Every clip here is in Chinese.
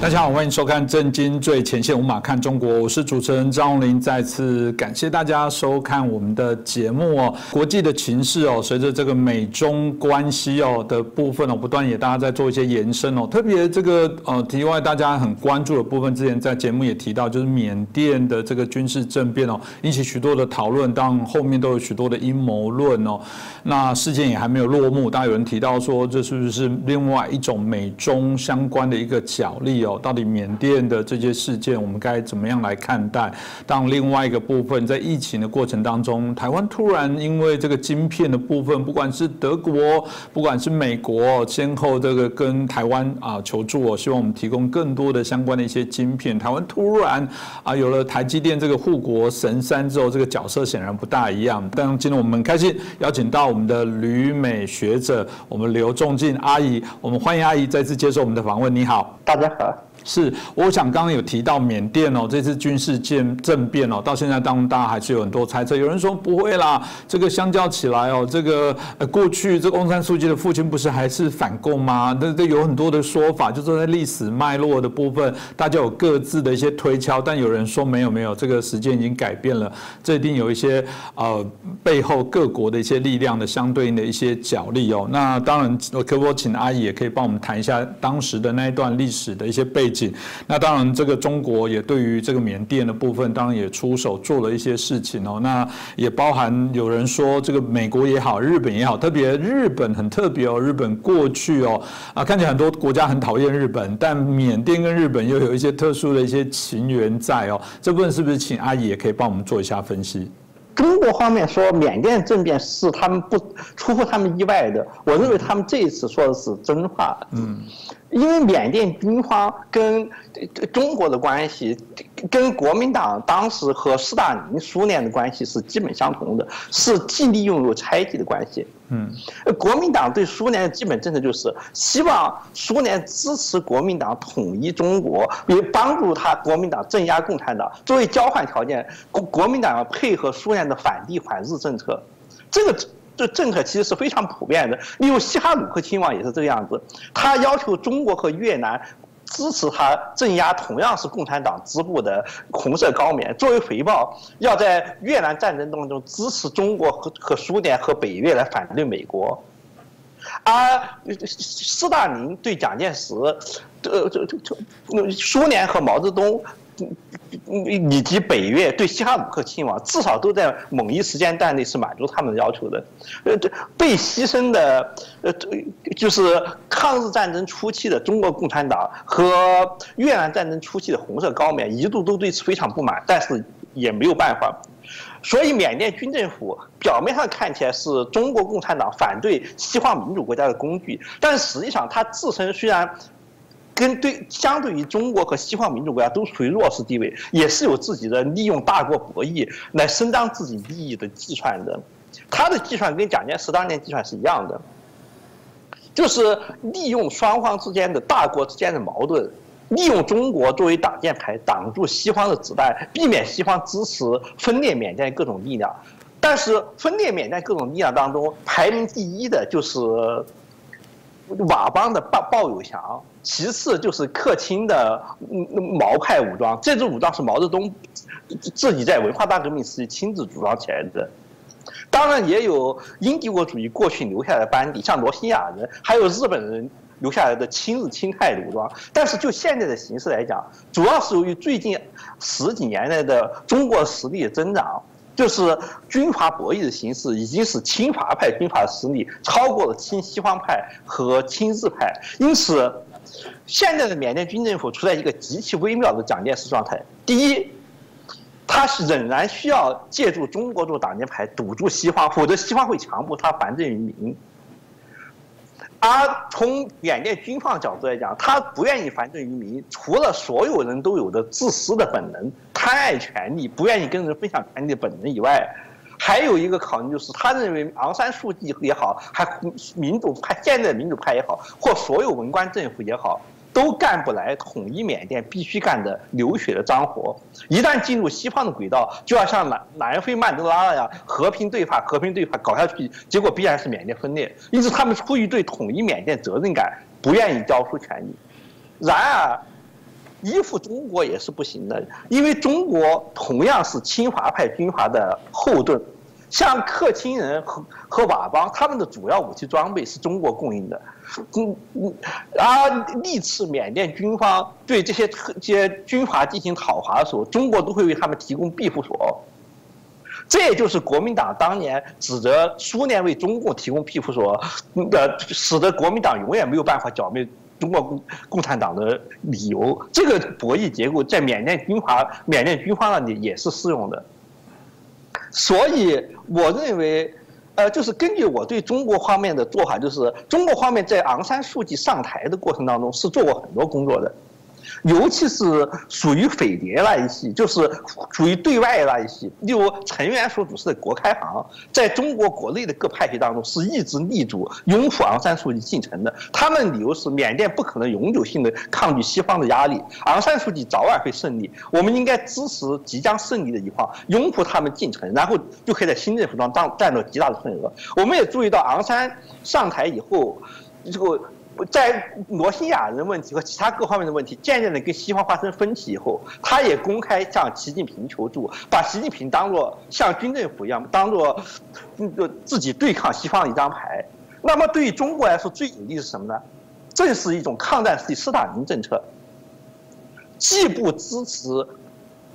大家好，欢迎收看《震惊最前线》，无马看中国，我是主持人张荣林。再次感谢大家收看我们的节目哦。国际的情势哦，随着这个美中关系哦的部分哦，不断也大家在做一些延伸哦。特别这个呃，题外大家很关注的部分，之前在节目也提到，就是缅甸的这个军事政变哦，引起许多的讨论，当然后面都有许多的阴谋论哦。那事件也还没有落幕，大家有人提到说，这是不是另外一种美中相关的一个角力哦？到底缅甸的这些事件，我们该怎么样来看待？当另外一个部分，在疫情的过程当中，台湾突然因为这个晶片的部分，不管是德国，不管是美国，先后这个跟台湾啊求助哦，希望我们提供更多的相关的一些晶片。台湾突然啊有了台积电这个护国神山之后，这个角色显然不大一样。但今天我们很开心邀请到我们的旅美学者，我们刘仲进阿姨，我们欢迎阿姨再次接受我们的访问。你好，大家好。是，我想刚刚有提到缅甸哦，这次军事建政变哦，到现在当中大家还是有很多猜测。有人说不会啦，这个相较起来哦，这个呃过去这个翁山书记的父亲不是还是反共吗？这这有很多的说法，就是在历史脉络的部分，大家有各自的一些推敲。但有人说没有没有，这个时间已经改变了，这一定有一些呃背后各国的一些力量的相对应的一些角力哦。那当然，可不可以请阿姨也可以帮我们谈一下当时的那一段历史的一些背景。那当然，这个中国也对于这个缅甸的部分，当然也出手做了一些事情哦。那也包含有人说，这个美国也好，日本也好，特别日本很特别哦。日本过去哦啊，看起来很多国家很讨厌日本，但缅甸跟日本又有一些特殊的一些情缘在哦。这部分是不是请阿姨也可以帮我们做一下分析？中国方面说缅甸政变是他们不出乎他们意外的，我认为他们这一次说的是真话。嗯。因为缅甸军方跟中国的关系，跟国民党当时和斯大林苏联的关系是基本相同的，是既利用又猜忌的关系。嗯，国民党对苏联的基本政策就是希望苏联支持国民党统一中国，也帮助他国民党镇压共产党。作为交换条件，国国民党要配合苏联的反帝反日政策。这个。这政策其实是非常普遍的，例如西哈努克亲王也是这个样子，他要求中国和越南支持他镇压同样是共产党支部的红色高棉，作为回报，要在越南战争当中支持中国和和苏联和北越来反对美国，而斯大林对蒋介石，呃，这这这，苏联和毛泽东。以及北越对西哈努克亲王，至少都在某一时间段内是满足他们的要求的。呃，这被牺牲的，呃，就是抗日战争初期的中国共产党和越南战争初期的红色高棉，一度都对此非常不满，但是也没有办法。所以缅甸军政府表面上看起来是中国共产党反对西方民主国家的工具，但实际上它自身虽然。跟对相对于中国和西方民主国家都处于弱势地位，也是有自己的利用大国博弈来伸张自己利益的计算的。他的计算跟蒋介石当年计算是一样的，就是利用双方之间的大国之间的矛盾，利用中国作为挡箭牌挡住西方的子弹，避免西方支持分裂缅甸各种力量。但是分裂缅甸各种力量当中，排名第一的就是佤邦的鲍鲍有祥。其次就是克钦的毛派武装，这支武装是毛泽东自己在文化大革命时期亲自组装起来的。当然也有英帝国主义过去留下来的班底，像罗兴亚人，还有日本人留下来的亲日亲泰武装。但是就现在的形势来讲，主要是由于最近十几年来的中国实力增长。就是军阀博弈的形式，已经使亲华派军阀的实力超过了亲西方派和亲日派，因此，现在的缅甸军政府处在一个极其微妙的蒋介石状态。第一，他是仍然需要借助中国做挡箭牌堵住西方，否则西方会强迫他反政于民。而从缅甸军方角度来讲，他不愿意反政于民，除了所有人都有的自私的本能、贪爱权力、不愿意跟人分享权力的本能以外，还有一个考虑就是，他认为昂山素季也好，还民主派现在民主派也好，或所有文官政府也好。都干不来统一缅甸必须干的流血的脏活，一旦进入西方的轨道，就要像南南非曼德拉那样和平对话，和平对话搞下去，结果必然是缅甸分裂。因此，他们出于对统一缅甸责任感，不愿意交出权力。然而，依附中国也是不行的，因为中国同样是侵华派军阀的后盾。像克钦人和和佤邦，他们的主要武器装备是中国供应的，嗯嗯，而历次缅甸军方对这些特些军阀进行讨伐的时候，中国都会为他们提供庇护所。这也就是国民党当年指责苏联为中共提供庇护所，呃，使得国民党永远没有办法剿灭中国共共产党的理由。这个博弈结构在缅甸军阀、缅甸军方那里也是适用的。所以，我认为，呃，就是根据我对中国方面的做法，就是中国方面在昂山素季上台的过程当中是做过很多工作的。尤其是属于匪谍那一系，就是属于对外那一系，例如陈元所主持的国开行，在中国国内的各派系当中是一直力主拥护昂山素季进城的。他们理由是缅甸不可能永久性的抗拒西方的压力，昂山素季早晚会胜利，我们应该支持即将胜利的一方，拥护他们进城，然后就可以在新政府当中占到极大的份额。我们也注意到昂山上台以后，这个。在罗兴亚人问题和其他各方面的问题渐渐的跟西方发生分歧以后，他也公开向习近平求助，把习近平当做像军政府一样，当做那个自己对抗西方的一张牌。那么对于中国来说最有利是什么呢？正是一种抗战时期斯大林政策，既不支持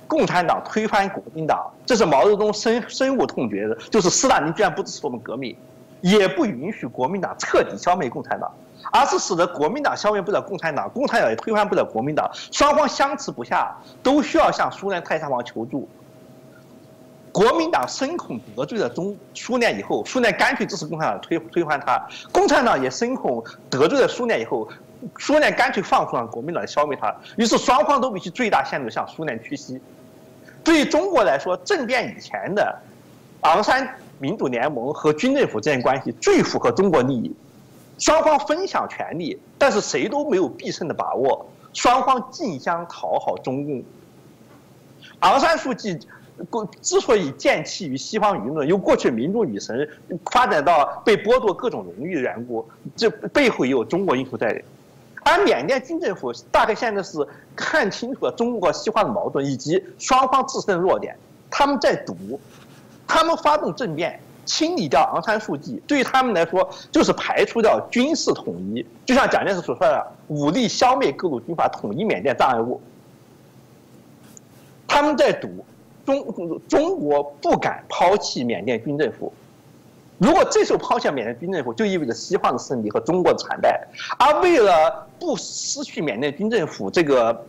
共产党推翻国民党，这是毛泽东深深恶痛绝的，就是斯大林居然不支持我们革命，也不允许国民党彻底消灭共产党。而是使得国民党消灭不了共产党，共产党也推翻不了国民党，双方相持不下，都需要向苏联太上皇求助。国民党深恐得罪了中苏联以后，苏联干脆支持共产党推推翻他；共产党也深恐得罪了苏联以后，苏联干脆放出让国民党消灭他。于是双方都必须最大限度向苏联屈膝。对于中国来说，政变以前的昂山民主联盟和军政府之间关系最符合中国利益。双方分享权利，但是谁都没有必胜的把握。双方竞相讨好中共。昂山素季之所以见气于西方舆论，由过去民主女神发展到被剥夺各种荣誉的缘故，这背后也有中国因素在里。而缅甸军政府大概现在是看清楚了中国西方的矛盾以及双方自身的弱点，他们在赌，他们发动政变。清理掉昂山素季，对于他们来说就是排除掉军事统一。就像蒋介石所说的，武力消灭各路军阀，统一缅甸障碍物。他们在赌，中中国不敢抛弃缅甸军政府。如果这时候抛下缅甸军政府，就意味着西方的胜利和中国的惨败。而为了不失去缅甸军政府这个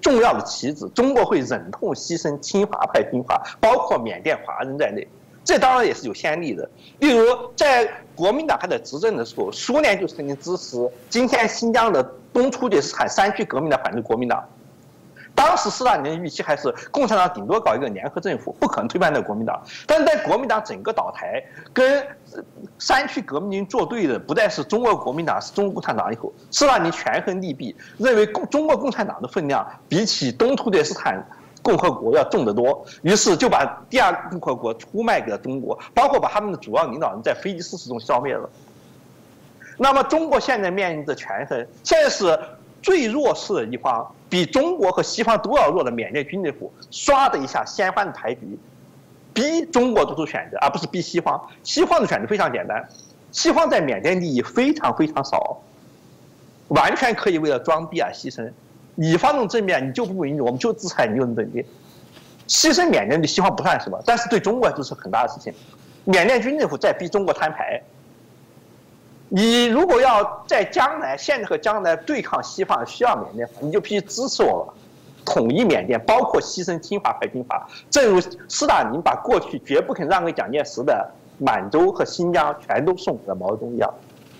重要的棋子，中国会忍痛牺牲亲华派军阀，包括缅甸华人在内。这当然也是有先例的，例如在国民党还在执政的时候，苏联就曾经支持今天新疆的东突厥斯坦山区革命的反对国民党。当时斯大林的预期还是共产党顶多搞一个联合政府，不可能推翻掉国民党。但在国民党整个倒台，跟山区革命军作对的不再是中国国民党，是中国共产党以后，斯大林权衡利弊，认为共中国共产党的分量比起东突厥斯坦。共和国要重得多，于是就把第二共和国出卖给了中国，包括把他们的主要领导人在飞机失事中消灭了。那么中国现在面临着权衡，现在是最弱势的一方，比中国和西方都要弱的缅甸军政府，唰的一下掀翻了牌局，逼中国做出选择，而不是逼西方。西方的选择非常简单，西方在缅甸利益非常非常少，完全可以为了装逼而牺牲。你发动政变，你就不允许，我们就制裁你，就能等于牺牲缅甸对西方不算什么，但是对中国就是很大的事情。缅甸军政府在逼中国摊牌。你如果要在将来、现在和将来对抗西方，需要缅甸，你就必须支持我统一缅甸，包括牺牲侵华派军阀。正如斯大林把过去绝不肯让给蒋介石的满洲和新疆全都送给了毛泽东一样，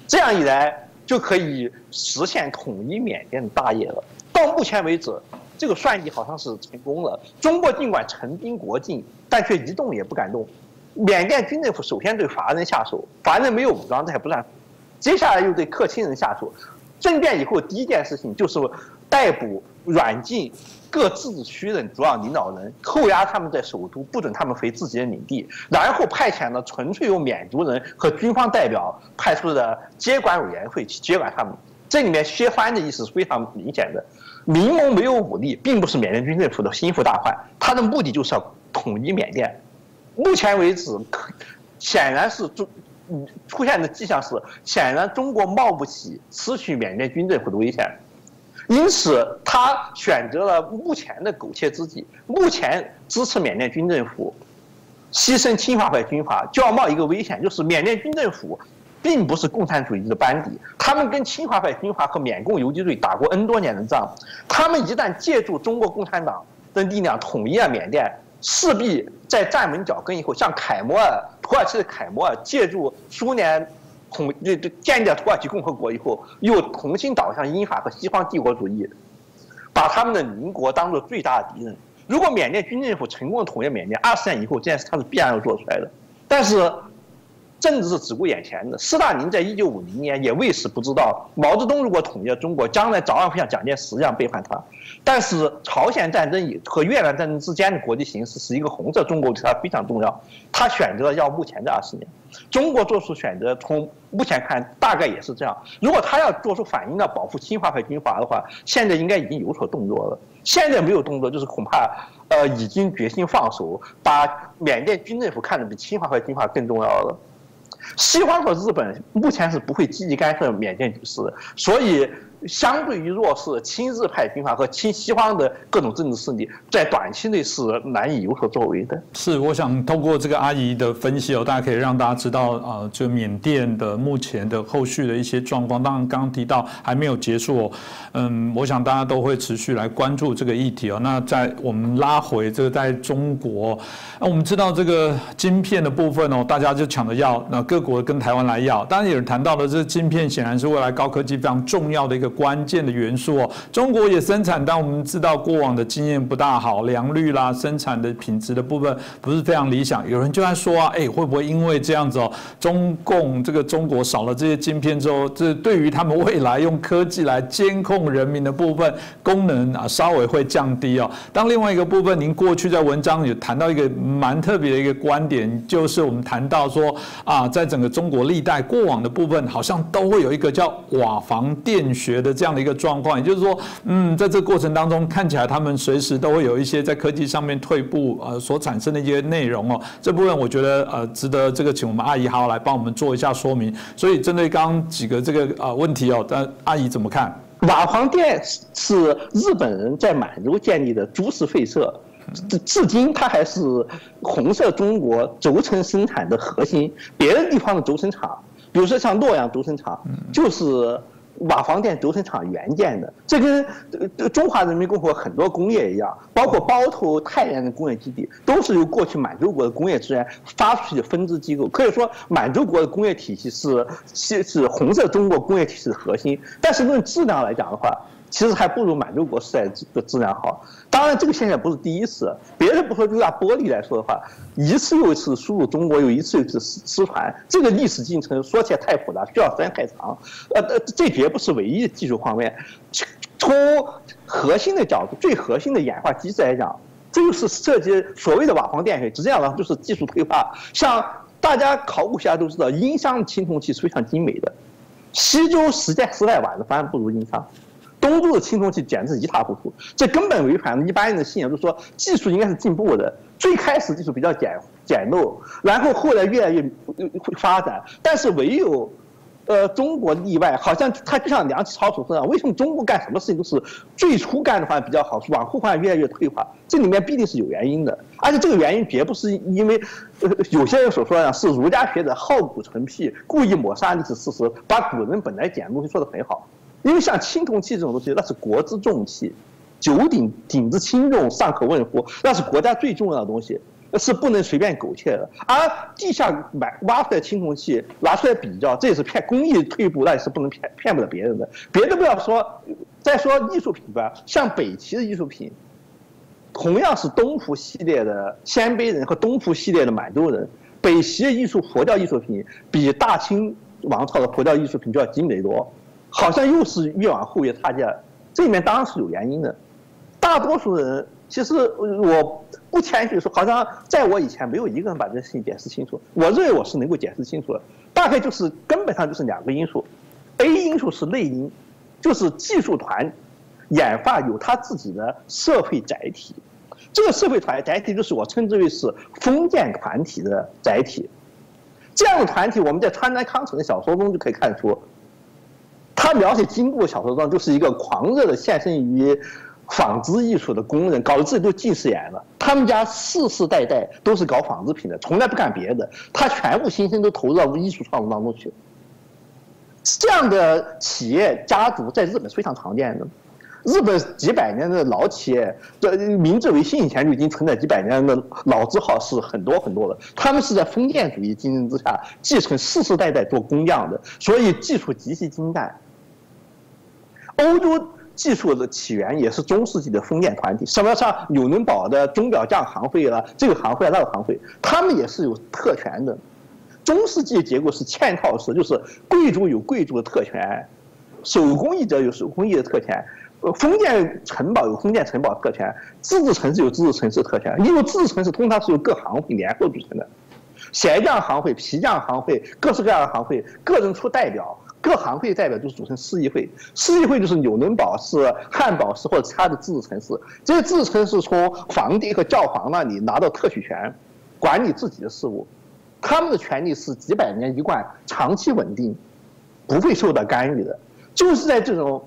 这样一来就可以实现统一缅甸的大业了。到目前为止，这个算计好像是成功了。中国尽管陈兵国境，但却一动也不敢动。缅甸军政府首先对华人下手，华人没有武装，这还不算。接下来又对克钦人下手。政变以后第一件事情就是逮捕、软禁各自治区的主要领导人，扣押他们在首都，不准他们回自己的领地，然后派遣了纯粹由缅族人和军方代表派出的接管委员会去接管他们。这里面削藩的意思是非常明显的。民盟没有武力，并不是缅甸军政府的心腹大患，他的目的就是要统一缅甸。目前为止，显然是中出现的迹象是，显然中国冒不起失去缅甸军政府的危险，因此他选择了目前的苟且之计，目前支持缅甸军政府，牺牲亲华派军阀，就要冒一个危险，就是缅甸军政府。并不是共产主义的班底，他们跟侵华派军阀和缅共游击队打过 N 多年的仗，他们一旦借助中国共产党的力量统一了缅甸，势必在站稳脚跟以后，像凯末尔、土耳其的凯末尔借助苏联统这这建立了土耳其共和国以后，又重新倒向英法和西方帝国主义，把他们的邻国当做最大的敌人。如果缅甸军政府成功统一缅甸，二十年以后这件事他是必然要做出来的，但是。政治是只顾眼前的。斯大林在一九五零年也为时不知道，毛泽东如果统一了中国，将来早晚会像蒋介石一样背叛他。但是朝鲜战争和越南战争之间的国际形势是一个红色中国对他非常重要。他选择了要目前这二十年，中国做出选择，从目前看大概也是这样。如果他要做出反应要保护侵华派军阀的话，现在应该已经有所动作了。现在没有动作，就是恐怕呃已经决心放手，把缅甸军政府看得比侵华派军阀更重要了。西方和日本目前是不会积极干涉缅甸局势的，所以。相对于弱势亲日派军阀和亲西方的各种政治势力，在短期内是难以有所作为的。是，我想通过这个阿姨的分析哦，大家可以让大家知道啊，这缅甸的目前的后续的一些状况。当然，刚刚提到还没有结束哦，嗯，我想大家都会持续来关注这个议题哦。那在我们拉回这个在中国，那我们知道这个晶片的部分哦，大家就抢着要，那各国跟台湾来要。当然有人谈到的这晶片，显然是未来高科技非常重要的一个。关键的元素哦，中国也生产，但我们知道过往的经验不大好，良率啦、生产的品质的部分不是非常理想。有人就在说啊，哎，会不会因为这样子哦，中共这个中国少了这些晶片之后，这对于他们未来用科技来监控人民的部分功能啊，稍微会降低哦。当另外一个部分，您过去在文章有谈到一个蛮特别的一个观点，就是我们谈到说啊，在整个中国历代过往的部分，好像都会有一个叫瓦房电学。的这样的一个状况，也就是说，嗯，在这个过程当中，看起来他们随时都会有一些在科技上面退步，呃，所产生的一些内容哦。这部分我觉得呃，值得这个请我们阿姨好好来帮我们做一下说明。所以针对刚刚几个这个呃问题哦，但阿姨怎么看？瓦房店是日本人在满洲建立的株式会社，至至今它还是红色中国轴承生产的核心。别的地方的轴承厂，比如说像洛阳轴承厂，就是。瓦房店轴承厂原建的，这跟中华人民共和国很多工业一样，包括包头、太原的工业基地，都是由过去满洲国的工业资源发出去的分支机构。可以说，满洲国的工业体系是是是红色中国工业体系的核心。但是论质量来讲的话，其实还不如满洲国时代的质量好。当然，这个现象不是第一次。别的不说，就拿玻璃来说的话，一次又一次输入中国，又一次又一次失失传，这个历史进程说起来太复杂，需要时间太长。呃呃，这绝不是唯一的技术方面。从核心的角度，最核心的演化机制来讲，这就是涉及所谓的瓦房电学。实际上呢，就是技术退化。像大家考古学家都知道，殷商青铜器是非常精美的，西周时代时代晚的反而不如殷商。东周的青铜器简直一塌糊涂，这根本违反了一般人的信仰，就是说技术应该是进步的。最开始技术比较简简陋，然后后来越来越会发展，但是唯有，呃，中国例外，好像它就像梁启超所说的，为什么中国干什么事情都是最初干的话比较好，往后话越来越退化？这里面必定是有原因的，而且这个原因绝不是因为，有些人所说的，是儒家学者好古存癖，故意抹杀历史事实，把古人本来讲的东西说得很好。因为像青铜器这种东西，那是国之重器，九鼎鼎之轻重尚可问乎？那是国家最重要的东西，是不能随便苟且的。而地下买挖出来青铜器拿出来比较，这也是骗工艺退步，那也是不能骗骗不了别人的。别的不要说，再说艺术品吧，像北齐的艺术品，同样是东湖系列的鲜卑人和东湖系列的满洲人，北齐的艺术佛教艺术品比大清王朝的佛教艺术品就要精美多。好像又是越往后越差价，这里面当然是有原因的。大多数人其实我不谦虚说，好像在我以前没有一个人把这事情解释清楚。我认为我是能够解释清楚的，大概就是根本上就是两个因素。A 因素是内因，就是技术团演化有它自己的社会载体，这个社会团载体就是我称之为是封建团体的载体。这样的团体，我们在川端康成的小说中就可以看出，他描写金部小说中就是一个狂热的献身于纺织艺术的工人，搞得自己都近视眼了。他们家世世代代都是搞纺织品的，从来不干别的，他全部心身都投入到艺术创作当中去。这样的企业家族在日本是非常常见的。日本几百年的老企业，这明治维新以前就已经存在几百年的老字号是很多很多的。他们是在封建主义竞争之下继承世世代代做工匠的，所以技术极其精湛。欧洲技术的起源也是中世纪的封建团体，什么像纽伦堡的钟表匠行会了，这个行会那个行会，他们也是有特权的。中世纪结构是嵌套式，就是贵族有贵族的特权，手工艺者有手工艺的特权。呃，封建城堡有封建城堡特权，自治城市有自治城市特权。因为自治城市通常是由各行会联合组成的，鞋匠行会、皮匠行会，各式各样的行会，个人出代表，各行会代表就是组成市议会。市议会就是纽伦堡市、汉堡市或者其他的自治城市。这些自治城市从皇帝和教皇那里拿到特许权，管理自己的事务。他们的权利是几百年一贯、长期稳定，不会受到干预的。就是在这种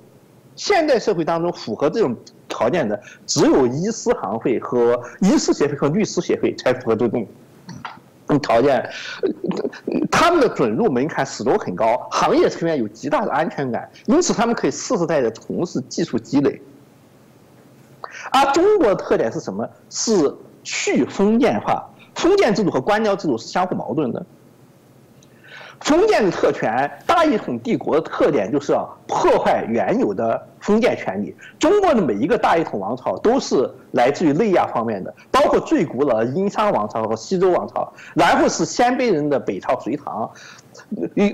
现代社会当中，符合这种条件的，只有医师行会和医师协会和律师协会才符合这种条件。他们的准入门槛始终很高，行业成员有极大的安全感，因此他们可以世世代代从事技术积累。而中国的特点是什么？是去封建化。封建制度和官僚制度是相互矛盾的。封建的特权，大一统帝国的特点就是要破坏原有的封建权利。中国的每一个大一统王朝都是来自于内亚方面的，包括最古老的殷商王朝和西周王朝，然后是鲜卑人的北朝隋唐，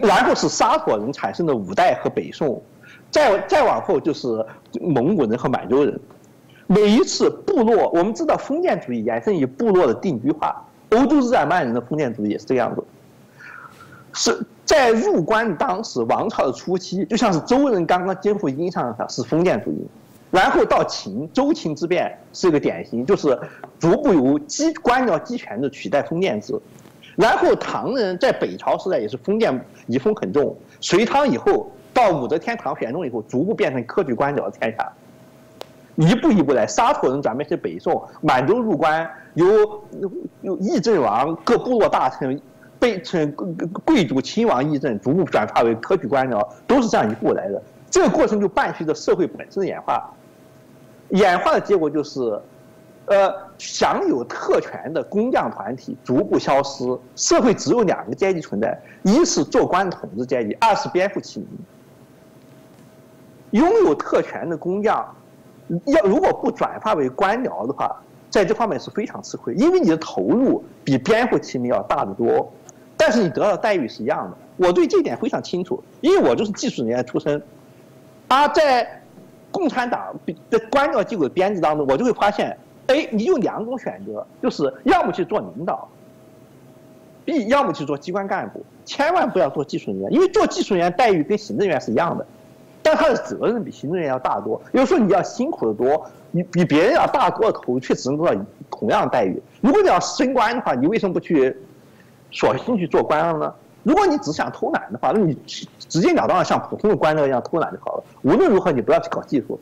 然后是沙陀人产生的五代和北宋，再再往后就是蒙古人和满洲人。每一次部落，我们知道封建主义延伸于部落的定居化。欧洲日耳曼人的封建主义也是这个样子，是在入关当时王朝的初期，就像是周人刚刚肩负殷商的是封建主义，然后到秦周秦之变是一个典型，就是逐步由机官僚集权的取代封建制，然后唐人在北朝时代也是封建遗风很重，隋唐以后到武则天唐玄宗以后，逐步变成科举官僚的天下。一步一步来，沙陀人转变成北宋，满洲入关，由由议政王、各部落大臣、被称贵族亲王议政，逐步转化为科举官僚，都是这样一步来的。这个过程就伴随着社会本身的演化，演化的结果就是，呃，享有特权的工匠团体逐步消失，社会只有两个阶级存在：一是做官的统治阶级，二是边户起民。拥有特权的工匠。要如果不转化为官僚的话，在这方面是非常吃亏，因为你的投入比边户齐民要大得多，但是你得到的待遇是一样的。我对这点非常清楚，因为我就是技术人员出身，而在共产党的官僚机构的编制当中，我就会发现，哎，你有两种选择，就是要么去做领导，B 要么去做机关干部，千万不要做技术人员，因为做技术人员待遇跟行政员是一样的。但他的责任比行政员要大多，有时候你要辛苦的多，你比别人要大多的头，却只能得到同样的待遇。如果你要升官的话，你为什么不去索性去做官了呢？如果你只想偷懒的话，那你直截了当的像普通的官僚一样偷懒就好了。无论如何，你不要去搞技术。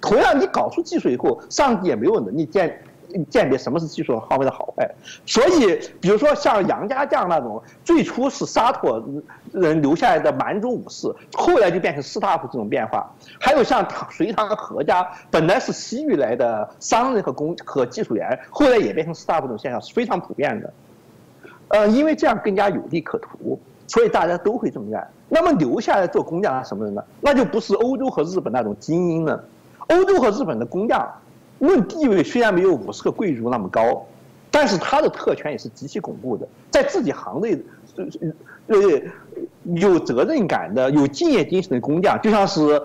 同样，你搞出技术以后，上级也没有能力鉴。鉴别什么是技术方面的好坏，所以比如说像杨家将那种，最初是沙陀人留下来的蛮族武士，后来就变成士大夫这种变化。还有像隋唐何家，本来是西域来的商人和工和技术员，后来也变成士大夫这种现象是非常普遍的。呃，因为这样更加有利可图，所以大家都会这么干。那么留下来做工匠什么人呢？那就不是欧洲和日本那种精英了。欧洲和日本的工匠。论地位虽然没有五十个贵族那么高，但是他的特权也是极其巩固的，在自己行内，呃，有责任感的、有敬业精神的工匠，就像是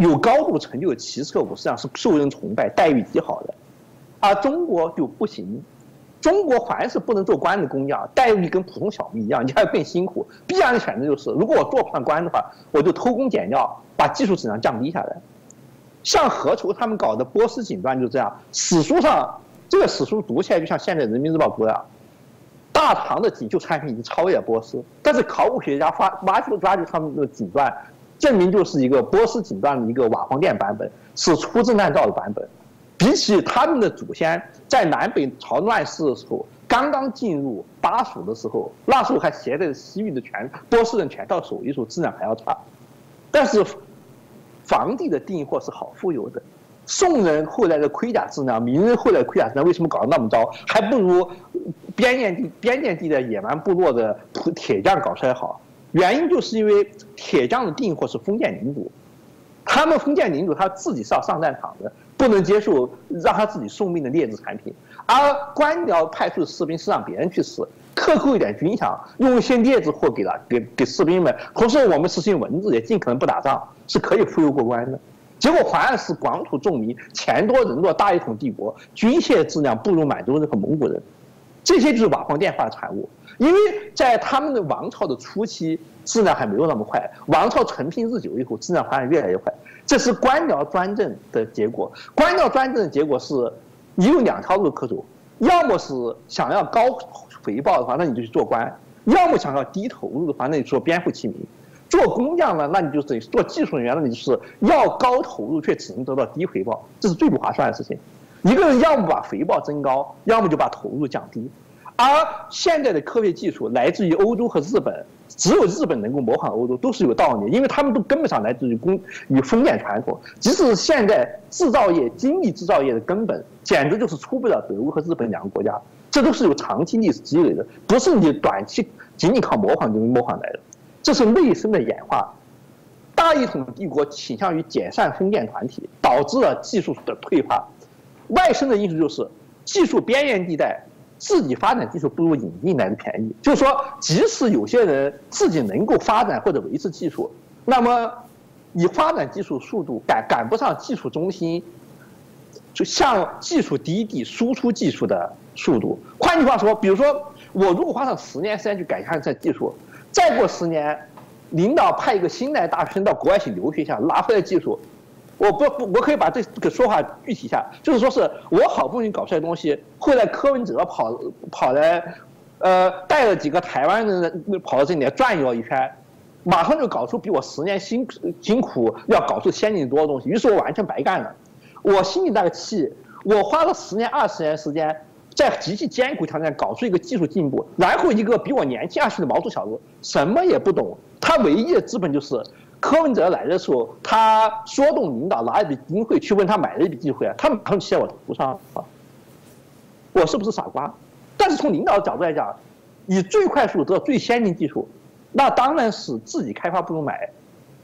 有高度成就的骑射武士一样，是受人崇拜、待遇极好的。而中国就不行，中国凡是不能做官的工匠，待遇跟普通小民一样，你还更辛苦。必然的选择就是，如果我做不上官的话，我就偷工减料，把技术质量降低下来。像何愁他们搞的波斯锦缎就这样，史书上这个史书读起来就像现在人民日报读的，大唐的锦绣产品已经超越波斯，但是考古学家发挖出抓住他们的锦缎，证明就是一个波斯锦缎的一个瓦房店版本，是粗制滥造的版本。比起他们的祖先在南北朝乱世的时候，刚刚进入巴蜀的时候，那时候还携带着西域的全波斯人全套手艺，时候质量还要差，但是。房地的订货是好富有的，宋人后来的盔甲质量，明人后来盔甲质量为什么搞得那么糟？还不如边境地边境地的野蛮部落的铁匠搞出来好。原因就是因为铁匠的订货是封建领主，他们封建领主他自己是要上战场的，不能接受让他自己送命的劣质产品。而官僚派出的士兵是让别人去死，克扣一点军饷，用一些劣质货给了给给士兵们，同时我们实行文字，也尽可能不打仗。是可以忽悠过关的，结果反而是广土重民，钱多人多，大一统帝国，军械质量不如满洲人和蒙古人，这些就是瓦房电化的产物。因为在他们的王朝的初期，质量还没有那么快，王朝承平日久以后，质量发展越来越快。这是官僚专政的结果。官僚专政的结果是，你有两条路可走，要么是想要高回报的话，那你就去做官；要么想要低投入的话，那你做边户齐民。做工匠呢，那你就等于做技术人员，那你就是要高投入却只能得到低回报，这是最不划算的事情。一个人要么把回报增高，要么就把投入降低。而现在的科学技术来自于欧洲和日本，只有日本能够模仿欧洲，都是有道理，因为他们都根本上来自于工与封建传统。即使现在制造业、精密制造业的根本，简直就是出不了德国和日本两个国家，这都是有长期历史积累的，不是你短期仅仅靠模仿就能模仿来的。这是内生的演化，大一统帝国倾向于解散封建团体，导致了技术的退化；外生的因素就是技术边缘地带自己发展技术不如引进来的便宜。就是说，即使有些人自己能够发展或者维持技术，那么你发展技术速度赶赶不上技术中心，就向技术低地输出技术的速度。换句话说，比如说我如果花上十年时间去改善这技术。再过十年，领导派一个新来大学生到国外去留学一下，拿回来技术，我不不，我可以把这个说法具体一下，就是说是我好不容易搞出来的东西，后来柯文哲跑跑来，呃，带了几个台湾人跑到这里来转悠一圈，马上就搞出比我十年辛辛苦要搞出先进多的东西，于是我完全白干了，我心里那个气，我花了十年二十年时间。在极其艰苦条件搞出一个技术进步，然后一个比我年轻二十的毛头小子什么也不懂，他唯一的资本就是柯文哲来的时候，他说动领导拿一笔经费去问他买了一笔机会，他马上骑在我头上啊！我是不是傻瓜？但是从领导的角度来讲，以最快速度得到最先进技术，那当然是自己开发不如买。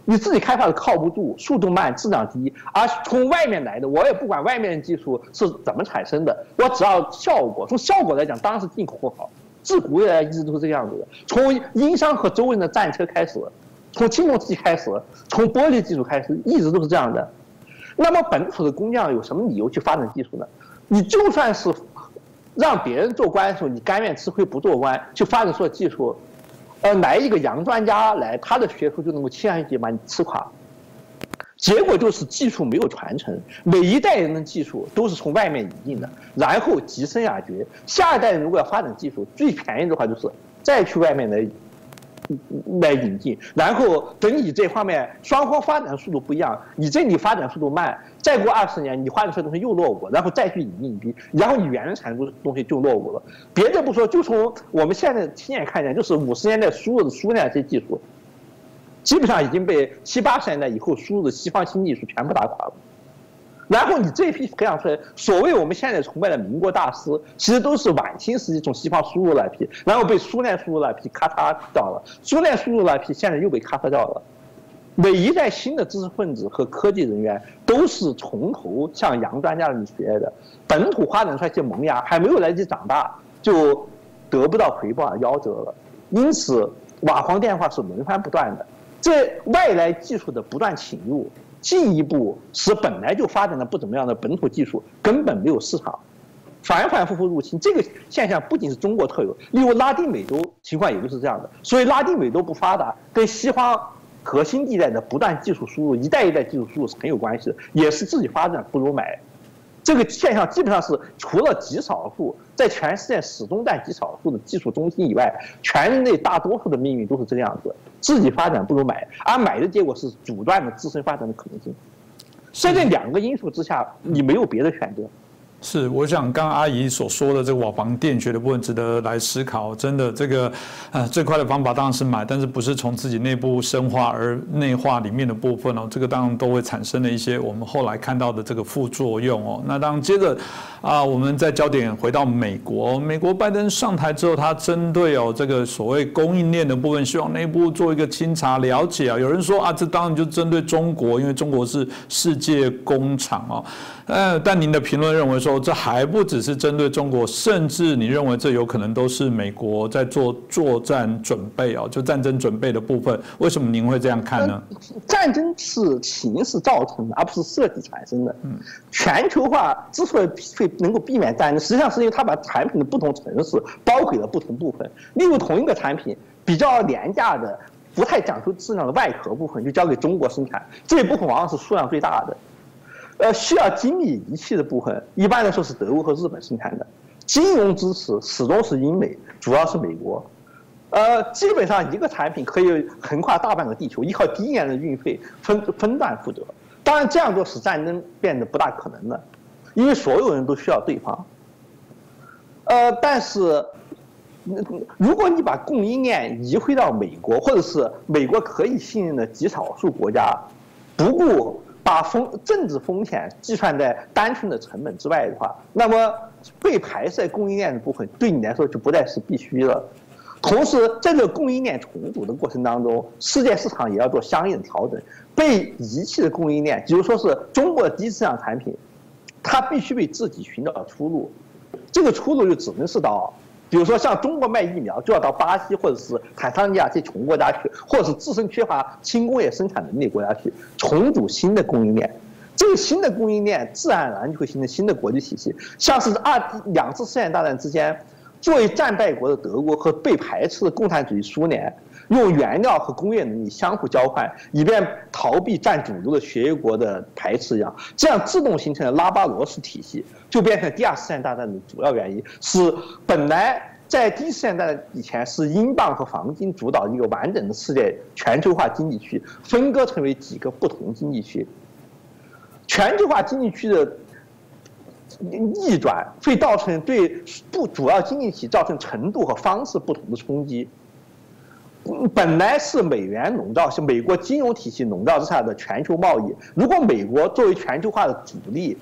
你自己开发的靠不住，速度慢，质量低，而从外面来的，我也不管外面的技术是怎么产生的，我只要效果。从效果来讲，当然是进口货好。自古以来一直都是这个样子的。从殷商和周人的战车开始，从青铜器开始，从玻璃技术开始，一直都是这样的。那么本土的工匠有什么理由去发展技术呢？你就算是让别人做官的时候，你甘愿吃亏不做官，去发展出技术。呃，来一个洋专家来，他的学术就能够轻而易举把你吃垮。结果就是技术没有传承，每一代人的技术都是从外面引进的，然后急升雅绝。下一代人如果要发展技术，最便宜的话就是再去外面来。来引进，然后等你这方面双方发展速度不一样，你这里发展速度慢，再过二十年你发展出来东西又落伍，然后再去引进一批，然后你原产出东西就落伍了。别的不说，就从我们现在亲眼看见，就是五十年代输入的苏联这些技术，基本上已经被七八十年代以后输入的西方新技术全部打垮了。然后你这一批培养出来，所谓我们现在崇拜的民国大师，其实都是晚清时期从西方输入那批，然后被苏联输入那批咔嚓掉了。苏联输入那批现在又被咔嚓掉了。每一代新的知识分子和科技人员都是从头向洋专家那里学的，本土发展出来些萌芽还没有来得及长大，就得不到回报而夭折了。因此，瓦房电话是轮番不断的，这外来技术的不断侵入。进一步使本来就发展的不怎么样的本土技术根本没有市场，反反复复入侵这个现象不仅是中国特有，例如拉丁美洲情况也就是这样的。所以拉丁美洲不发达，跟西方核心地带的不断技术输入，一代一代技术输入是很有关系的，也是自己发展不如买。这个现象基本上是除了极少数在全世界始终占极少数的技术中心以外，全人类大多数的命运都是这个样子，自己发展不如买，而买的结果是阻断了自身发展的可能性。在这两个因素之下，你没有别的选择。是，我想刚阿姨所说的这个瓦房电学的部分值得来思考。真的，这个呃最快的方法当然是买，但是不是从自己内部深化而内化里面的部分哦，这个当然都会产生了一些我们后来看到的这个副作用哦。那当然接着啊，我们再焦点回到美国，美国拜登上台之后，他针对哦这个所谓供应链的部分，希望内部做一个清查了解啊。有人说啊，这当然就针对中国，因为中国是世界工厂哦。呃，但您的评论认为说，这还不只是针对中国，甚至你认为这有可能都是美国在做作战准备哦，就战争准备的部分。为什么您会这样看呢？战争是形势造成的，而不是设计产生的。嗯，全球化之所以会能够避免战争，实际上是因为它把产品的不同城市包给了不同部分。例如，同一个产品比较廉价的、不太讲究质量的外壳部分，就交给中国生产，这一部分往往是数量最大的。呃，需要精密仪器的部分，一般来说是德国和日本生产的。金融支持始终是英美，主要是美国。呃，基本上一个产品可以横跨大半个地球，依靠低廉的运费分分段负责。当然，这样做使战争变得不大可能了，因为所有人都需要对方。呃，但是，如果你把供应链移回到美国，或者是美国可以信任的极少数国家，不顾。把风政治风险计算在单纯的成本之外的话，那么被排斥供应链的部分对你来说就不再是必须了。同时，在这个供应链重组的过程当中，世界市场也要做相应的调整。被遗弃的供应链，比如说是中国的低质量产品，它必须为自己寻找出路。这个出路就只能是到。比如说，像中国卖疫苗，就要到巴西或者是坦桑尼亚这些穷国家去，或者是自身缺乏轻工业生产能力国家去重组新的供应链。这个新的供应链自然而然就会形成新的国际体系。像是二两次世界大战之间，作为战败国的德国和被排斥的共产主义苏联，用原料和工业能力相互交换，以便逃避占主流的协约国的排斥一样，这样自动形成的拉巴罗斯体系。就变成第二次世界大战的主要原因，是本来在第一次世界大战以前是英镑和黄金主导一个完整的世界全球化经济区，分割成为几个不同经济区。全球化经济区的逆转会造成对不主要经济体造成程度和方式不同的冲击。本来是美元笼罩，是美国金融体系笼罩之下的全球贸易，如果美国作为全球化的主力。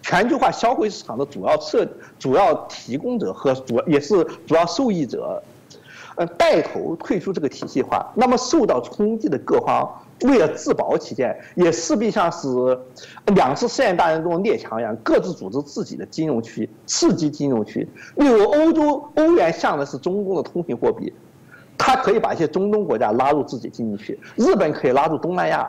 全球化消费市场的主要设、主要提供者和主也是主要受益者，呃，带头退出这个体系化，那么受到冲击的各方为了自保起见，也势必像是两次世界大战中的列强一样，各自组织自己的金融区、刺激金融区。例如，欧洲欧元向的是中东的通行货币，它可以把一些中东国家拉入自己经济区，日本可以拉入东南亚。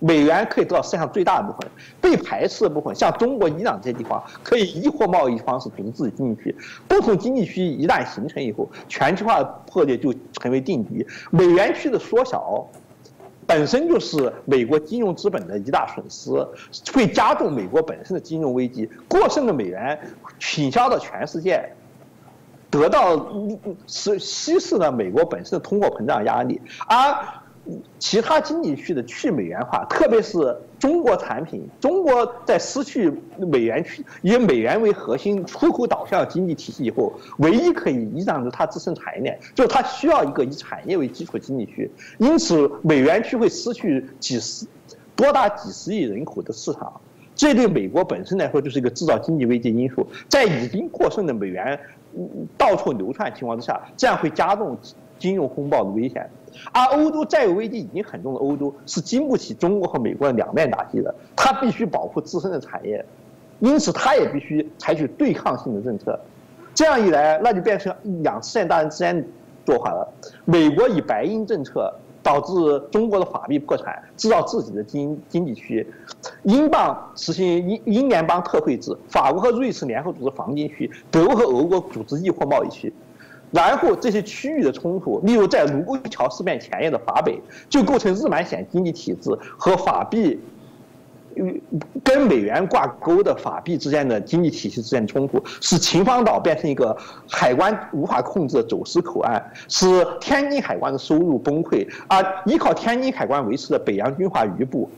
美元可以得到世界上最大的部分，被排斥的部分，像中国、伊朗这些地方，可以依货贸易方式组织自己经济区。不同经济区一旦形成以后，全球化的破裂就成为定局。美元区的缩小，本身就是美国金融资本的一大损失，会加重美国本身的金融危机。过剩的美元倾销到全世界，得到是稀释了美国本身的通货膨胀压力，而。其他经济区的去美元化，特别是中国产品，中国在失去美元区以美元为核心出口导向经济体系以后，唯一可以依仗着它自身产业链，就是它需要一个以产业为基础的经济区。因此，美元区会失去几十多达几十亿人口的市场，这对美国本身来说就是一个制造经济危机因素。在已经过剩的美元到处流窜情况之下，这样会加重金融风暴的危险。而欧洲债务危机已经很重的欧洲是经不起中国和美国的两面打击的，它必须保护自身的产业，因此它也必须采取对抗性的政策。这样一来，那就变成两次世界大战之间做法了。美国以白银政策导致中国的法币破产，制造自己的经经济区；英镑实行英英联邦特惠制，法国和瑞士联合组织黄金区，德国和俄国组织易货贸易区。然后这些区域的冲突，例如在卢沟桥事变前夜的华北，就构成日满险经济体制和法币。跟美元挂钩的法币之间的经济体系之间冲突，使秦皇岛变成一个海关无法控制的走私口岸，使天津海关的收入崩溃，而依靠天津海关维持的北洋军阀余部，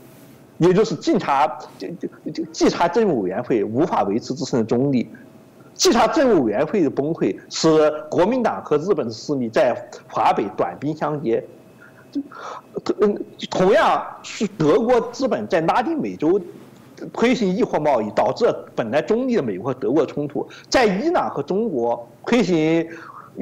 也就是晋察就就稽查政务委员会无法维持自身的中立，稽查政务委员会的崩溃，使国民党和日本的势力在华北短兵相接。嗯，同样是德国资本在拉丁美洲推行易货贸易，导致本来中立的美国和德国冲突；在伊朗和中国推行，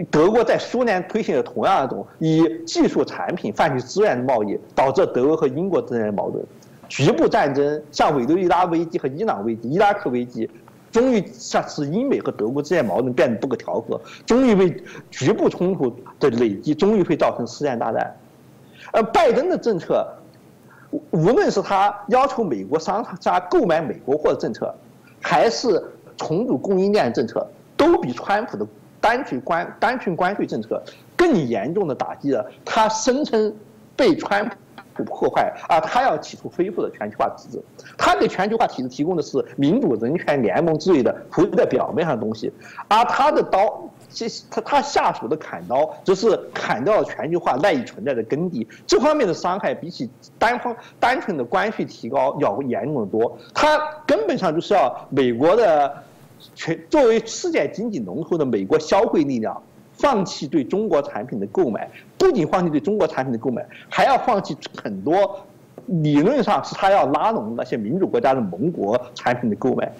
德国在苏联推行的同样一种以技术产品换取资源的贸易，导致德国和英国之间的矛盾。局部战争，像委内瑞拉危机和伊朗危机、伊拉克危机，终于使英美和德国之间矛盾变得不可调和，终于为局部冲突的累积，终于会造成世界大战。而拜登的政策，无论是他要求美国商家购买美国货的政策，还是重组供应链政策，都比川普的单纯关单纯关税政策更严重的打击了他声称被川普破坏而他要企图恢复的全球化体制。他给全球化体制提供的是民主、人权、联盟之类的浮在表面上的东西，而他的刀。其实他他下属的砍刀，就是砍掉了全球化赖以存在的根底。这方面的伤害，比起单方单纯的关税提高要严重的多。它根本上就是要美国的全作为世界经济龙头的美国消费力量，放弃对中国产品的购买，不仅放弃对中国产品的购买，还要放弃很多理论上是他要拉拢那些民主国家的盟国产品的购买。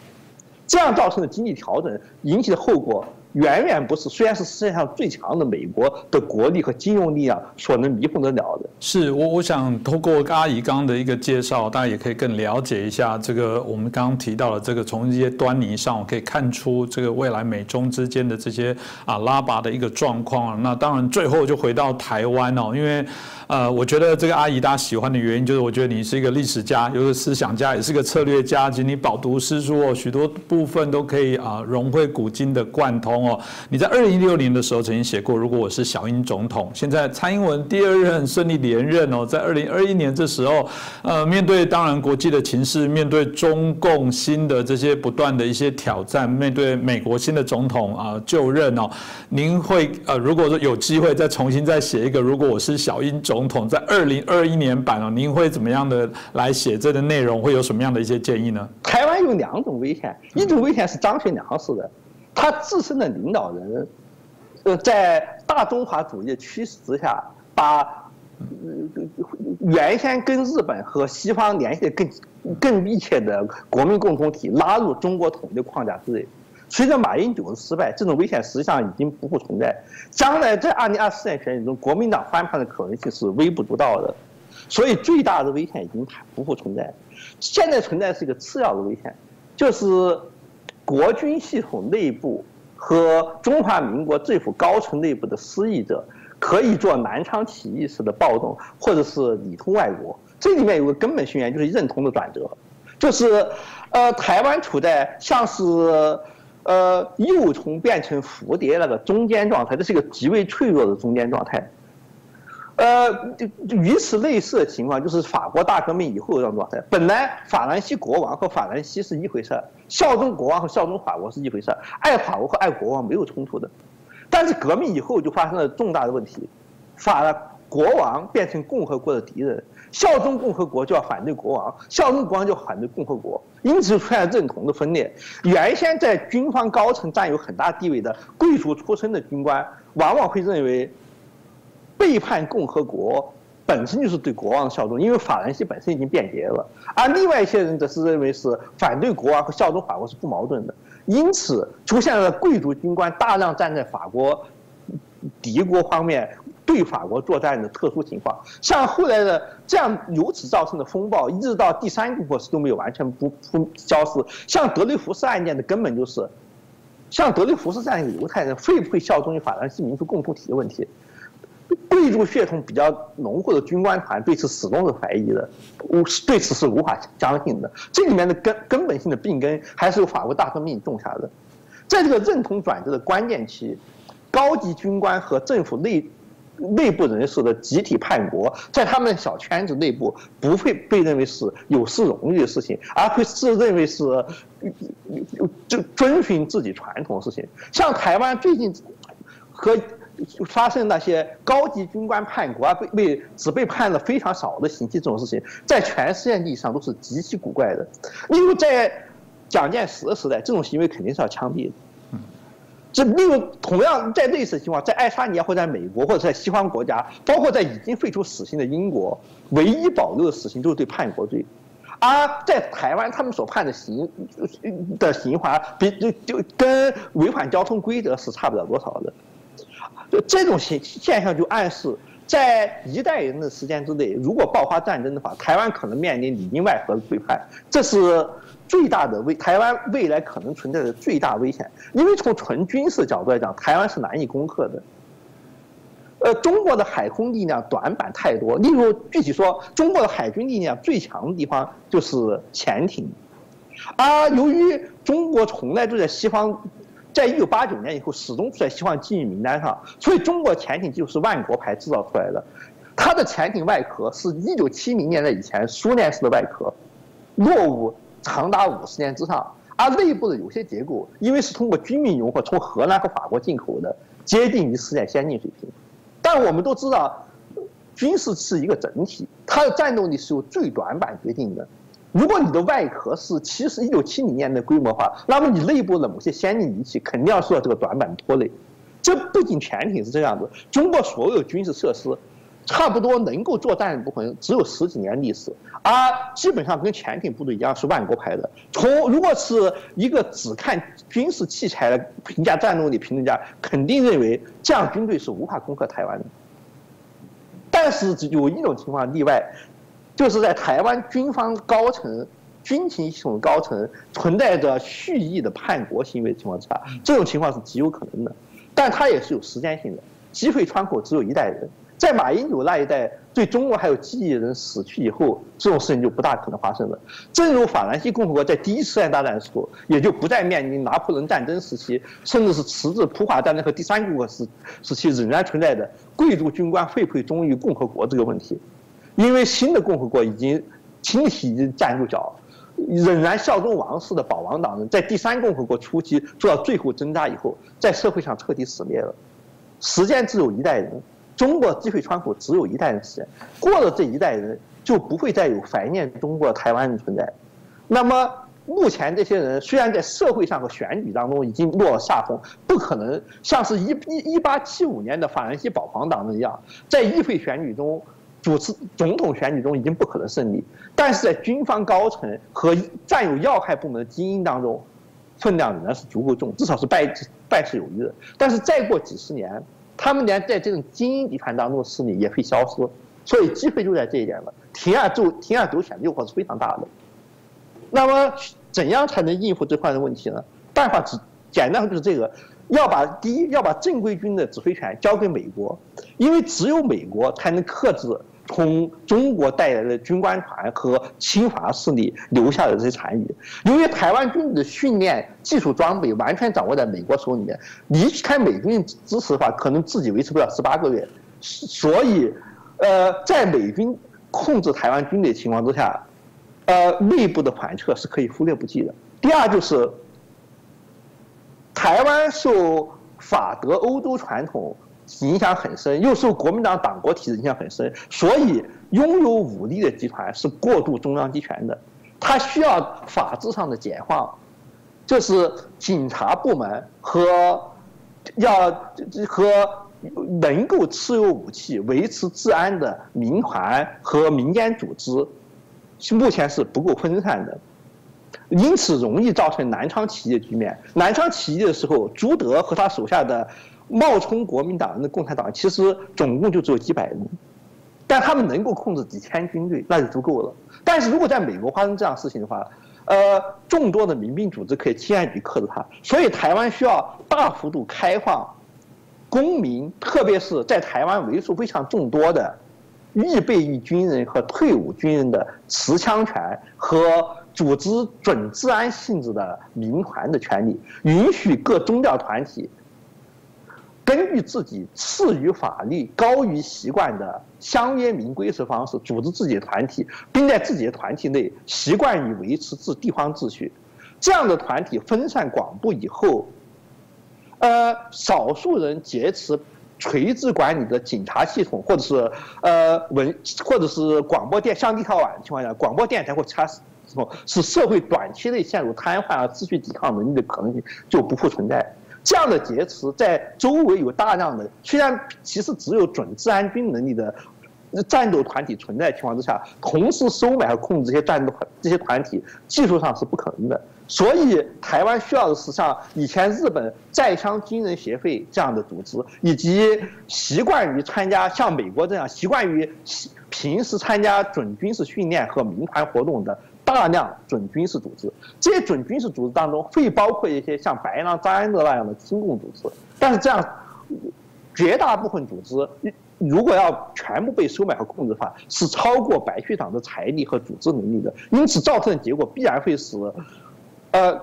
这样造成的经济调整引起的后果。远远不是，虽然是世界上最强的美国的国力和金融力量所能弥补得了的。是我，我想通过阿姨刚的一个介绍，大家也可以更了解一下这个我们刚刚提到的这个从一些端倪上，我可以看出这个未来美中之间的这些啊拉拔的一个状况。那当然最后就回到台湾哦，因为呃，我觉得这个阿姨大家喜欢的原因，就是我觉得你是一个历史家，有个思想家，也是个策略家，及你饱读诗书哦，许多部分都可以啊融会古今的贯通。哦，你在二零一六年的时候曾经写过，如果我是小英总统，现在蔡英文第二任顺利连任哦，在二零二一年这时候，呃，面对当然国际的情势，面对中共新的这些不断的一些挑战，面对美国新的总统啊就任哦，您会呃，如果说有机会再重新再写一个，如果我是小英总统，在二零二一年版哦，您会怎么样的来写这个内容？会有什么样的一些建议呢？台湾有两种危险，一种危险是张学良式的。他自身的领导人，呃，在大中华主义的驱使之下，把原先跟日本和西方联系的更更密切的国民共同体拉入中国统一框架之内。随着马英九的失败，这种危险实际上已经不复存在。将来在二零二四年选举中，国民党翻盘的可能性是微不足道的。所以最大的危险已经不复存在。现在存在是一个次要的危险，就是。国军系统内部和中华民国政府高层内部的失意者，可以做南昌起义式的暴动，或者是里通外国。这里面有个根本性原因，就是认同的转折，就是，呃，台湾处在像是，呃，幼虫变成蝴蝶那个中间状态，这是一个极为脆弱的中间状态。呃，就与此类似的情况，就是法国大革命以后这种状态。本来法兰西国王和法兰西是一回事儿，效忠国王和效忠法国是一回事儿，爱法国和爱国王没有冲突的。但是革命以后就发生了重大的问题，法国王变成共和国的敌人，效忠共和国就要反对国王，效忠国王就要反对共和国，因此出现认同的分裂。原先在军方高层占有很大地位的贵族出身的军官，往往会认为。背叛共和国本身就是对国王的效忠，因为法兰西本身已经变节了。而另外一些人则是认为是反对国王和效忠法国是不矛盾的，因此出现了贵族军官大量站在法国敌国方面对法国作战的特殊情况。像后来的这样由此造成的风暴，一直到第三共和时都没有完全不不消失。像德雷福斯案件的根本就是，像德雷福斯这样一个犹太人会不会效忠于法兰西民族共同体的问题。贵族血统比较浓厚的军官团对此始终是怀疑的，无对此是无法相信的。这里面的根根本性的病根还是由法国大革命种下的。在这个认同转折的关键期，高级军官和政府内内部人士的集体叛国，在他们小圈子内部不会被认为是有失荣誉的事情，而会自认为是就遵循自己传统的事情。像台湾最近和发生那些高级军官叛国啊，被被只被判了非常少的刑期这种事情，在全世界意义上都是极其古怪的。例如在蒋介石的时代，这种行为肯定是要枪毙的。这例如同样在类似情况，在爱沙尼亚或者在美国或者在西方国家，包括在已经废除死刑的英国，唯一保留的死刑就是对叛国罪，而在台湾他们所判的刑的刑罚，比就就跟违反交通规则是差不了多少的。就这种现现象就暗示，在一代人的时间之内，如果爆发战争的话，台湾可能面临里应外合的背叛，这是。最大的危，台湾未来可能存在的最大危险，因为从纯军事角度来讲，台湾是难以攻克的。呃，中国的海空力量短板太多，例如具体说，中国的海军力量最强的地方就是潜艇，而由于中国从来都在西方，在一九八九年以后始终在西方禁运名单上，所以中国潜艇就是万国牌制造出来的，它的潜艇外壳是一九七零年代以前苏联式的外壳，落伍。长达五十年之上，而内部的有些结构，因为是通过军民融合，从荷兰和法国进口的，接近于世界先进水平。但我们都知道，军事是一个整体，它的战斗力是由最短板决定的。如果你的外壳是七十一九七零年的规模化，那么你内部的某些先进仪器肯定要受到这个短板拖累。这不仅潜艇是这样子，中国所有军事设施。差不多能够作战的部分只有十几年历史，而基本上跟潜艇部队一样是万国牌的。从如果是一个只看军事器材的评价战斗力评论家，肯定认为这样军队是无法攻克台湾的。但是有一种情况例外，就是在台湾军方高层、军情系统高层存在着蓄意的叛国行为的情况之下，这种情况是极有可能的，但它也是有时间性的，机会窗口只有一代人。在马英九那一代对中国还有记忆的人死去以后，这种事情就不大可能发生了。正如法兰西共和国在第一次世界大战的时候，也就不再面临拿破仑战争时期，甚至是迟滞普法战争和第三共和时时期仍然存在的贵族军官会不会忠于共和国这个问题，因为新的共和国已经清洗已经站住脚，仍然效忠王室的保王党人，在第三共和国初期做到最后挣扎以后，在社会上彻底死灭了。时间只有一代人。中国机会窗口只有一代人时间，过了这一代人就不会再有怀念中国台湾人存在。那么目前这些人虽然在社会上和选举当中已经落了下风，不可能像是一一一八七五年的法兰西保皇党人一样，在议会选举中主持总统选举中已经不可能胜利，但是在军方高层和占有要害部门的精英当中，分量仍然是足够重，至少是败败事有余的。但是再过几十年。他们连在这种精英集团当中的势力也会消失，所以机会就在这一点了。铤而走铤而走险诱惑是非常大的。那么怎样才能应付这块的问题呢？办法只简单就是这个，要把第一要把正规军的指挥权交给美国，因为只有美国才能克制。从中国带来的军官团和侵华势力留下的这些残余，由于台湾军的训练、技术装备完全掌握在美国手里面，离开美军支持的话，可能自己维持不了十八个月。所以，呃，在美军控制台湾军队的情况之下，呃，内部的反撤是可以忽略不计的。第二就是，台湾受法德欧洲传统。影响很深，又受国民党党国体制影响很深，所以拥有武力的集团是过度中央集权的，它需要法制上的简化，就是警察部门和要和能够持有武器维持治安的民团和民间组织，目前是不够分散的，因此容易造成南昌起义的局面。南昌起义的时候，朱德和他手下的。冒充国民党人的共产党，其实总共就只有几百人，但他们能够控制几千军队，那就足够了。但是如果在美国发生这样事情的话，呃，众多的民兵组织可以轻而易举克制他。所以台湾需要大幅度开放公民，特别是在台湾为数非常众多的预备役军人和退伍军人的持枪权和组织准治安性质的民团的权利，允许各宗教团体。根据自己次于法律、高于习惯的乡约民规式方式组织自己的团体，并在自己的团体内习惯于维持自地方秩序。这样的团体分散广布以后，呃，少数人劫持垂直管理的警察系统，或者是呃文，或者是广播电像立陶宛的情况下，广播电台或其他，使社会短期内陷入瘫痪而失去抵抗能力的可能性就不复存在。这样的劫持在周围有大量的，虽然其实只有准治安军能力的战斗团体存在情况之下，同时收买和控制这些战斗这些团体，技术上是不可能的。所以，台湾需要的是像以前日本在乡军人协会这样的组织，以及习惯于参加像美国这样习惯于平时参加准军事训练和民团活动的。大量准军事组织，这些准军事组织当中会包括一些像白狼、张安乐那样的亲共组织，但是这样绝大部分组织如果要全部被收买和控制的话，是超过白区党的财力和组织能力的，因此造成的结果必然会使，呃，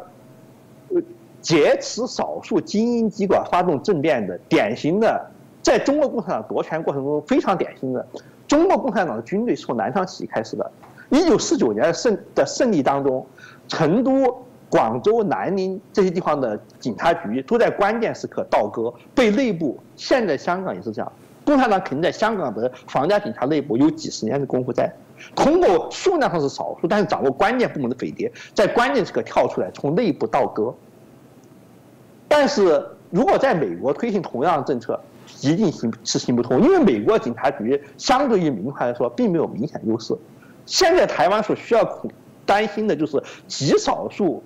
劫持少数精英机关发动政变的典型的，在中国共产党夺权过程中非常典型的，中国共产党的军队是从南昌起义开始的。一九四九年的胜的胜利当中，成都、广州、南宁这些地方的警察局都在关键时刻倒戈，被内部现在香港也是这样，共产党肯定在香港的皇家警察内部有几十年的功夫在，通过数量上是少数，但是掌握关键部门的匪谍，在关键时刻跳出来从内部倒戈。但是如果在美国推行同样的政策，一定行是行不通，因为美国警察局相对于民团来说并没有明显优势。现在台湾所需要担心的就是极少数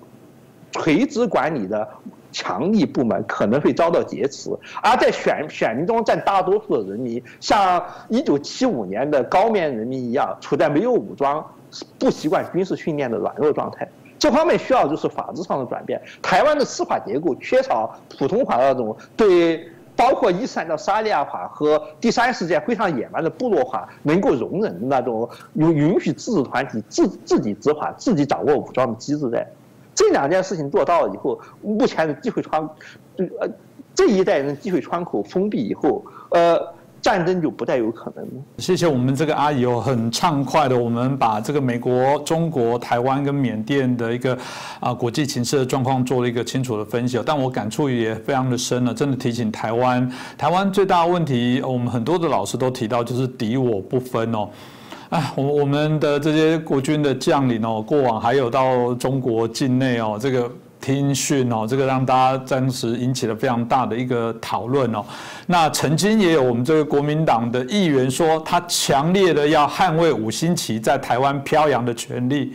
垂直管理的强力部门可能会遭到劫持，而在选选民中占大多数的人民，像一九七五年的高棉人民一样，处在没有武装、不习惯军事训练的软弱状态。这方面需要就是法制上的转变。台湾的司法结构缺少普通法那种对。包括伊斯兰教沙利亚法和第三世界非常野蛮的部落法能够容忍那种允允许自治团体自自己执法、自己掌握武装的机制，在这两件事情做到了以后，目前的机会窗，呃，这一代人机会窗口封闭以后，呃。战争就不再有可能了。谢谢我们这个阿姨哦，很畅快的，我们把这个美国、中国、台湾跟缅甸的一个啊国际情势的状况做了一个清楚的分析。但我感触也非常的深了，真的提醒台湾，台湾最大的问题，我们很多的老师都提到，就是敌我不分哦。哎，我我们的这些国军的将领哦，过往还有到中国境内哦，这个。听讯哦，这个让大家暂时引起了非常大的一个讨论哦。那曾经也有我们这个国民党的议员说，他强烈的要捍卫五星旗在台湾飘扬的权利。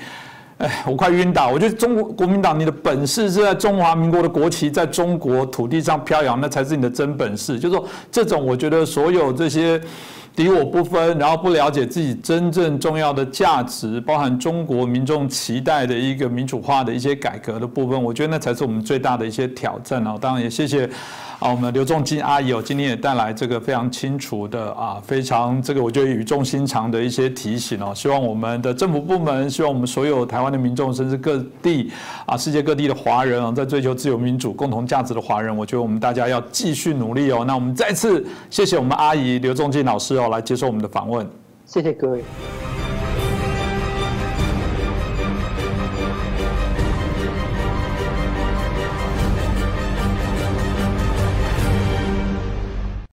哎，我快晕倒！我觉得中国国民党，你的本事是在中华民国的国旗在中国土地上飘扬，那才是你的真本事。就是说，这种我觉得所有这些。敌我不分，然后不了解自己真正重要的价值，包含中国民众期待的一个民主化的一些改革的部分，我觉得那才是我们最大的一些挑战哦。当然也谢谢。啊，我们刘仲金阿姨哦，今天也带来这个非常清楚的啊，非常这个我觉得语重心长的一些提醒哦。希望我们的政府部门，希望我们所有台湾的民众，甚至各地啊，世界各地的华人啊，在追求自由民主共同价值的华人，我觉得我们大家要继续努力哦。那我们再次谢谢我们阿姨刘仲金老师哦，来接受我们的访问。谢谢各位。